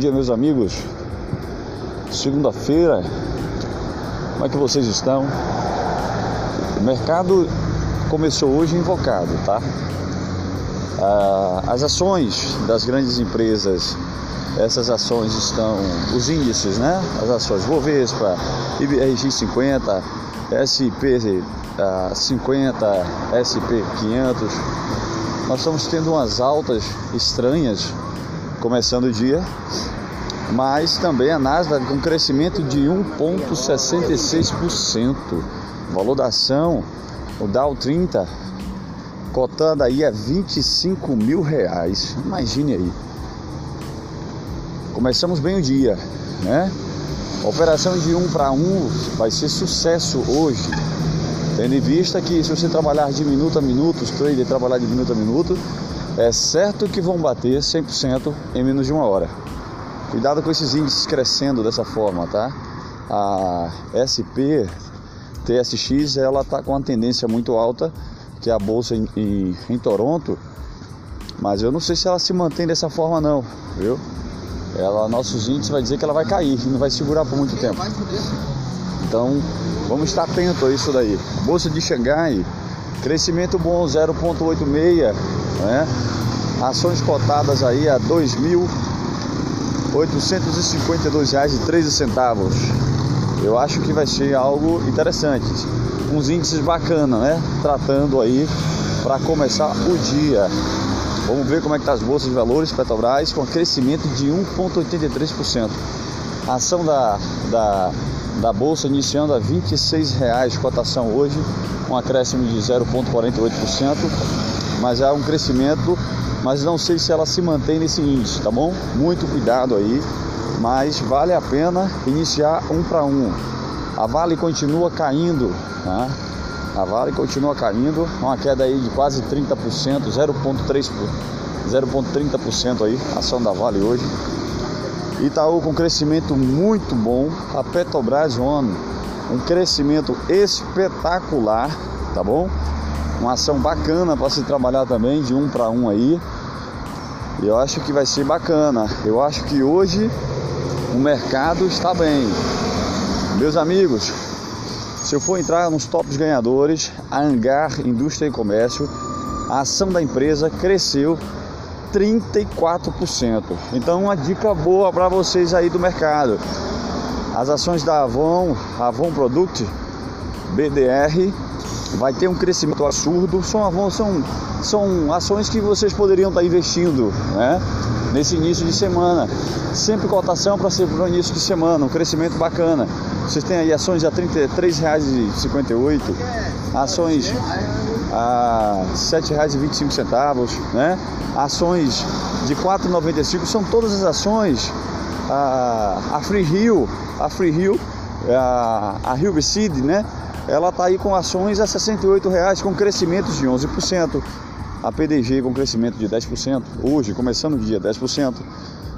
dia, meus amigos. Segunda-feira, como é que vocês estão? O mercado começou hoje invocado, tá? Ah, as ações das grandes empresas, essas ações estão, os índices, né? As ações Bovespa, IBRX 50, SP 50, SP 500. Nós estamos tendo umas altas estranhas começando o dia, mas também a Nasdaq com crescimento de 1,66%. Valor da ação, o Dow 30, cotando aí a 25 mil reais. Imagine aí. Começamos bem o dia, né? operação de um para um vai ser sucesso hoje. Tendo em vista que se você trabalhar de minuto a minuto, os traders trabalhar de minuto a minuto, é certo que vão bater 100% em menos de uma hora. Cuidado com esses índices crescendo dessa forma, tá? A SP TSX ela tá com uma tendência muito alta, que é a bolsa em, em, em Toronto, mas eu não sei se ela se mantém dessa forma não, viu? Ela, nossos índices vai dizer que ela vai cair, não vai segurar por muito tempo. Então, vamos estar atento a isso daí. Bolsa de Xangai, crescimento bom 0.86, né? Ações cotadas aí a R$ 2.852,13. Eu acho que vai ser algo interessante. Uns índices bacanas, né? Tratando aí para começar o dia. Vamos ver como é que tá as bolsas de valores Petrobras com crescimento de 1,83%. A ação da, da, da bolsa iniciando a R$ 26,00 cotação hoje, um acréscimo de 0,48%, mas é um crescimento, mas não sei se ela se mantém nesse índice, tá bom? Muito cuidado aí, mas vale a pena iniciar um para um. A Vale continua caindo, tá? A Vale continua caindo, uma queda aí de quase 30%, 0,3%, 0,30% aí, ação da Vale hoje. Itaú com crescimento muito bom, a Petrobras One, um crescimento espetacular, tá bom? Uma ação bacana para se trabalhar também, de um para um aí. E eu acho que vai ser bacana. Eu acho que hoje o mercado está bem. Meus amigos, se eu for entrar nos tops ganhadores, a Angar Indústria e Comércio, a ação da empresa cresceu 34%. Então, uma dica boa para vocês aí do mercado. As ações da Avon, Avon Product, BDR, vai ter um crescimento absurdo. São, Avon, são, são ações que vocês poderiam estar investindo né? nesse início de semana. Sempre cotação para ser para o início de semana, um crescimento bacana. Vocês têm aí ações a R$ 33,58, ações a R$ 7,25, né? Ações de R$ 4,95, são todas as ações. A, Free Rio, a Free Rio, a, a Rio Seed, né? Ela está aí com ações a R$ 68,00 com crescimentos de 11%. A PDG com crescimento de 10%, hoje, começando o dia, 10%.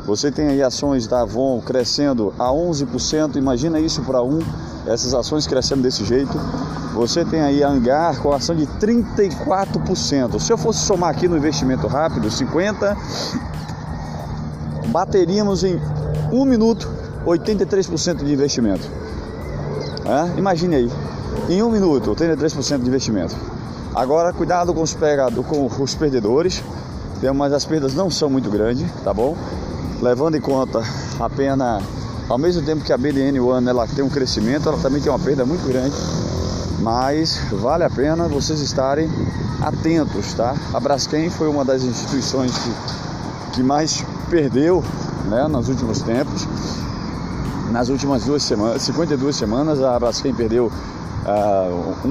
Você tem aí ações da Avon crescendo a 11%, imagina isso para um, essas ações crescendo desse jeito. Você tem aí a Angar com ação de 34%. Se eu fosse somar aqui no investimento rápido, 50, bateríamos em um minuto 83% de investimento. É? Imagine aí, em um minuto 83% de investimento. Agora, cuidado com os, pegado, com os perdedores, mas as perdas não são muito grandes, tá bom? levando em conta a pena, ao mesmo tempo que a BDN One ela tem um crescimento, ela também tem uma perda muito grande, mas vale a pena vocês estarem atentos, tá? A Braskem foi uma das instituições que, que mais perdeu, né, nos últimos tempos. Nas últimas duas semanas, 52 semanas, a Braskem perdeu uh,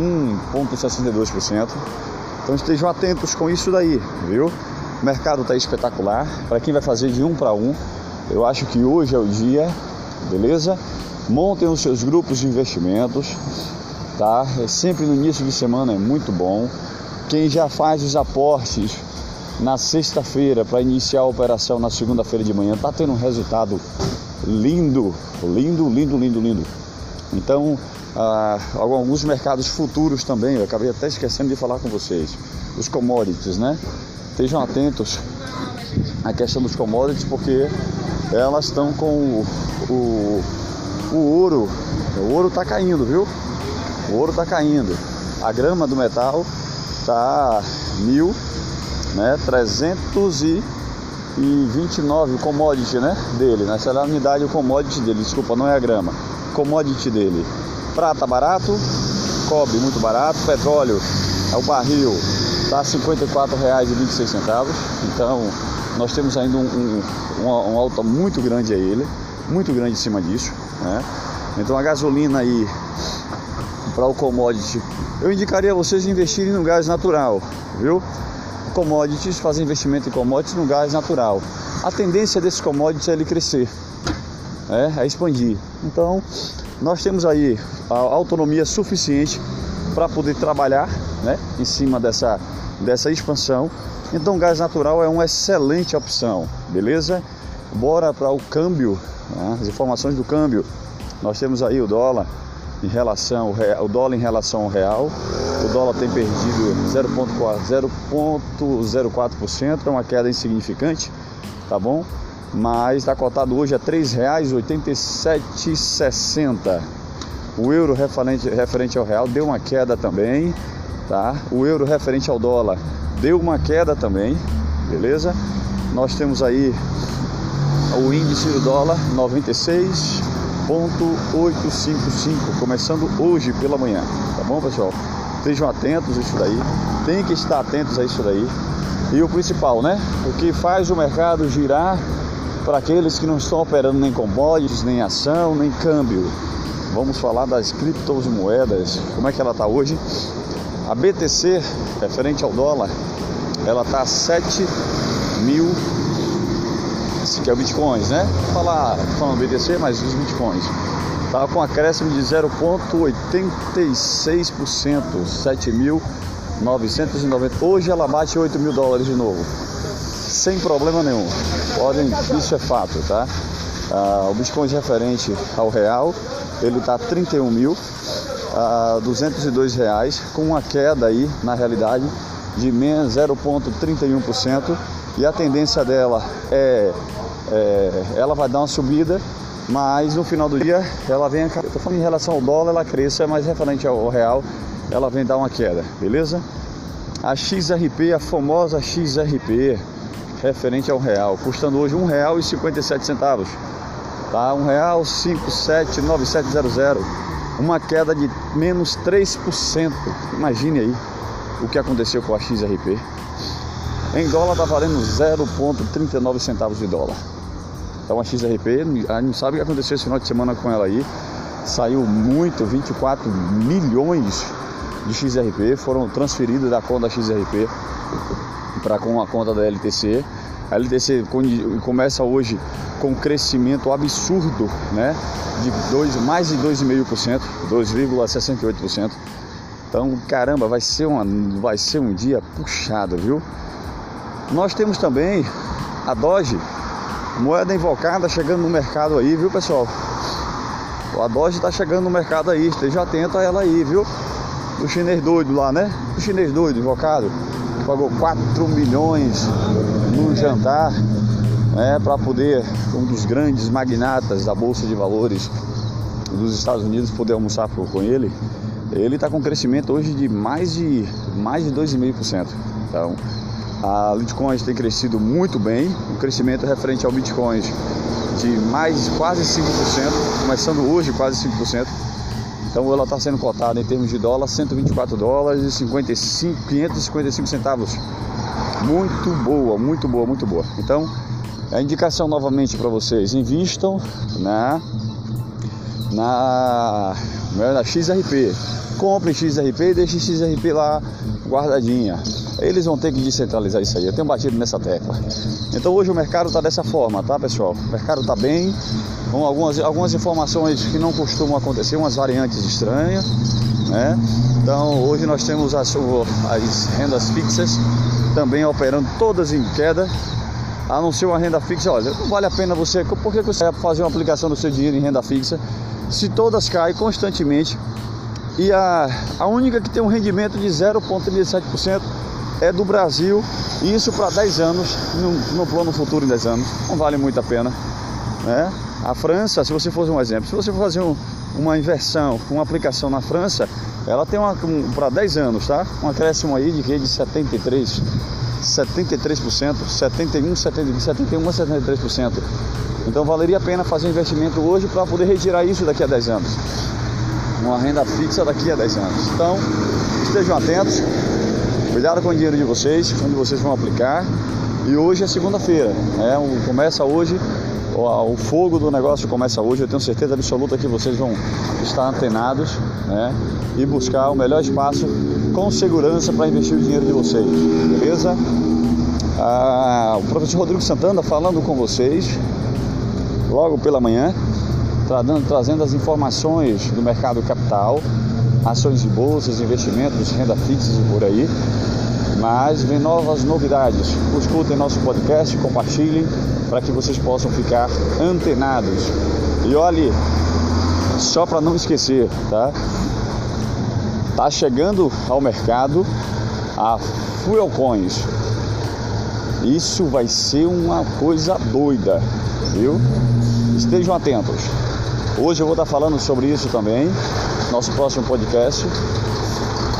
1,62%. Então estejam atentos com isso daí, viu? O mercado está espetacular. Para quem vai fazer de um para um, eu acho que hoje é o dia, beleza? Montem os seus grupos de investimentos, tá? É sempre no início de semana é muito bom. Quem já faz os aportes na sexta-feira para iniciar a operação na segunda-feira de manhã está tendo um resultado lindo, lindo, lindo, lindo, lindo. Então, ah, alguns mercados futuros também, eu acabei até esquecendo de falar com vocês, os commodities, né? Estejam atentos à questão dos commodities, porque elas estão com o, o, o ouro. O ouro está caindo, viu? O ouro está caindo. A grama do metal está mil, né? 329 commodity, né? Dele, nessa é a unidade o commodity dele. Desculpa, não é a grama. Commodity dele. Prata barato, cobre muito barato, petróleo é o barril está R$ 54,26. Então nós temos ainda um, um, uma, uma alta muito grande a ele, muito grande em cima disso. Né? Então a gasolina aí para o commodity, eu indicaria vocês investirem no gás natural, viu? Commodities, fazer investimento em commodities no gás natural. A tendência desses commodities é ele crescer, é, é expandir. Então nós temos aí a autonomia suficiente para poder trabalhar né, em cima dessa, dessa expansão. Então, gás natural é uma excelente opção, beleza? Bora para o câmbio, né, as informações do câmbio. Nós temos aí o dólar em relação o dólar em relação ao real. O dólar tem perdido 0,04%, é uma queda insignificante, tá bom? Mas está cotado hoje a R$ 3,8760. O euro referente, referente ao real deu uma queda também, tá? O euro referente ao dólar deu uma queda também, beleza? Nós temos aí o índice do dólar 96.855, começando hoje pela manhã, tá bom, pessoal? Estejam atentos a isso daí, tem que estar atentos a isso daí. E o principal, né? O que faz o mercado girar para aqueles que não estão operando nem commodities, nem ação, nem câmbio Vamos falar das criptomoedas, como é que ela está hoje. A BTC, referente ao dólar, ela está 7 mil, que é o bitcoins, né? Falar falando BTC, mas os bitcoins. Está com acréscimo de 0,86%, 7.990. Hoje ela bate 8 mil dólares de novo, sem problema nenhum. Podem, isso é fato, tá? Ah, o Bitcoin referente ao real ele está 31 mil a 202 reais, com uma queda aí na realidade de menos 0,31% e a tendência dela é, é, ela vai dar uma subida, mas no final do dia ela vem, estou falando em relação ao dólar, ela cresce, mas referente ao real ela vem dar uma queda, beleza? A XRP, a famosa XRP, referente ao real, custando hoje R$ 1,57 tá? Um real 579700, uma queda de menos 3%. Imagine aí o que aconteceu com a XRP. Em dólar tá valendo 0,39 centavos de dólar. Então a XRP, a não sabe o que aconteceu esse final de semana com ela aí. Saiu muito, 24 milhões de XRP foram transferidos da conta da XRP para com a conta da LTC. A LTC começa hoje com um crescimento absurdo, né? De dois, mais de 2,5%, 2,68%. Então, caramba, vai ser, uma, vai ser um dia puxado, viu? Nós temos também a Doge, moeda invocada chegando no mercado aí, viu pessoal? A Doge está chegando no mercado aí, esteja atento a ela aí, viu? O chinês doido lá, né? O chinês doido, invocado pagou 4 milhões num jantar né, para poder um dos grandes magnatas da Bolsa de Valores dos Estados Unidos poder almoçar com ele. Ele está com crescimento hoje de mais de mais de 2,5%. Então, a Bitcoin tem crescido muito bem, o crescimento referente ao Bitcoin de mais quase 5%, começando hoje quase 5%. Então ela está sendo cotada em termos de dólar, 124 dólares e 55, 555 centavos. Muito boa, muito boa, muito boa. Então, a indicação novamente para vocês, invistam na, na, na XRP. Compre XRP e deixe XRP lá guardadinha. Eles vão ter que descentralizar isso aí. Eu tenho batido nessa tecla. Então hoje o mercado está dessa forma, tá pessoal? O mercado está bem, com algumas, algumas informações que não costumam acontecer, umas variantes estranhas, né? Então hoje nós temos as, as rendas fixas também operando todas em queda, a não ser uma renda fixa. Olha, não vale a pena você. Por que você vai fazer uma aplicação do seu dinheiro em renda fixa se todas caem constantemente? E a, a única que tem um rendimento de 0,37% é do Brasil, e isso para 10 anos, no, no plano futuro em 10 anos. Não vale muito a pena Né? A França, se você fosse um exemplo, se você for fazer um, uma inversão, uma aplicação na França, ela tem uma um, para 10 anos, tá? Um acréscimo aí de que de 73, 73%, 71, 70, 71 a 73%. Então valeria a pena fazer um investimento hoje para poder retirar isso daqui a 10 anos. Uma renda fixa daqui a 10 anos. Então, estejam atentos. Cuidado com o dinheiro de vocês, onde vocês vão aplicar. E hoje é segunda-feira, né? começa hoje, o, fogo do negócio começa hoje. Eu tenho certeza absoluta que vocês vão estar antenados né? e buscar o melhor espaço com segurança para investir o dinheiro de vocês, beleza? Ah, o professor Rodrigo Santana falando com vocês logo pela manhã, trazendo as informações do mercado capital, ações de bolsas, investimentos, renda fixa e por aí. Mas vem novas novidades. Escutem nosso podcast, compartilhem para que vocês possam ficar antenados. E olhe, só para não esquecer, tá? Tá chegando ao mercado a Fuel Coins. Isso vai ser uma coisa doida, viu? Estejam atentos. Hoje eu vou estar falando sobre isso também, nosso próximo podcast.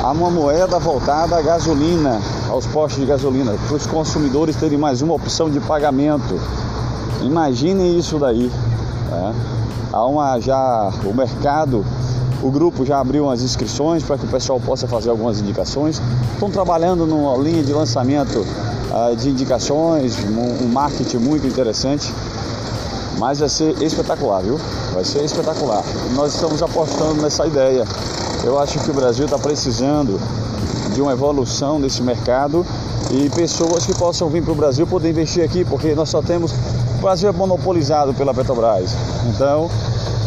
Há uma moeda voltada à gasolina, aos postos de gasolina, para os consumidores terem mais uma opção de pagamento. Imaginem isso daí. Né? Há uma já o mercado, o grupo já abriu as inscrições para que o pessoal possa fazer algumas indicações. Estão trabalhando numa linha de lançamento uh, de indicações, um, um marketing muito interessante mas vai ser espetacular, viu? Vai ser espetacular. Nós estamos apostando nessa ideia. Eu acho que o Brasil está precisando de uma evolução desse mercado e pessoas que possam vir para o Brasil poder investir aqui, porque nós só temos. O Brasil é monopolizado pela Petrobras. Então,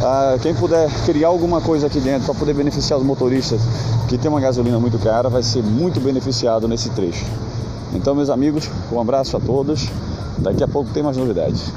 ah, quem puder criar alguma coisa aqui dentro para poder beneficiar os motoristas que tem uma gasolina muito cara, vai ser muito beneficiado nesse trecho. Então, meus amigos, um abraço a todos. Daqui a pouco tem mais novidades.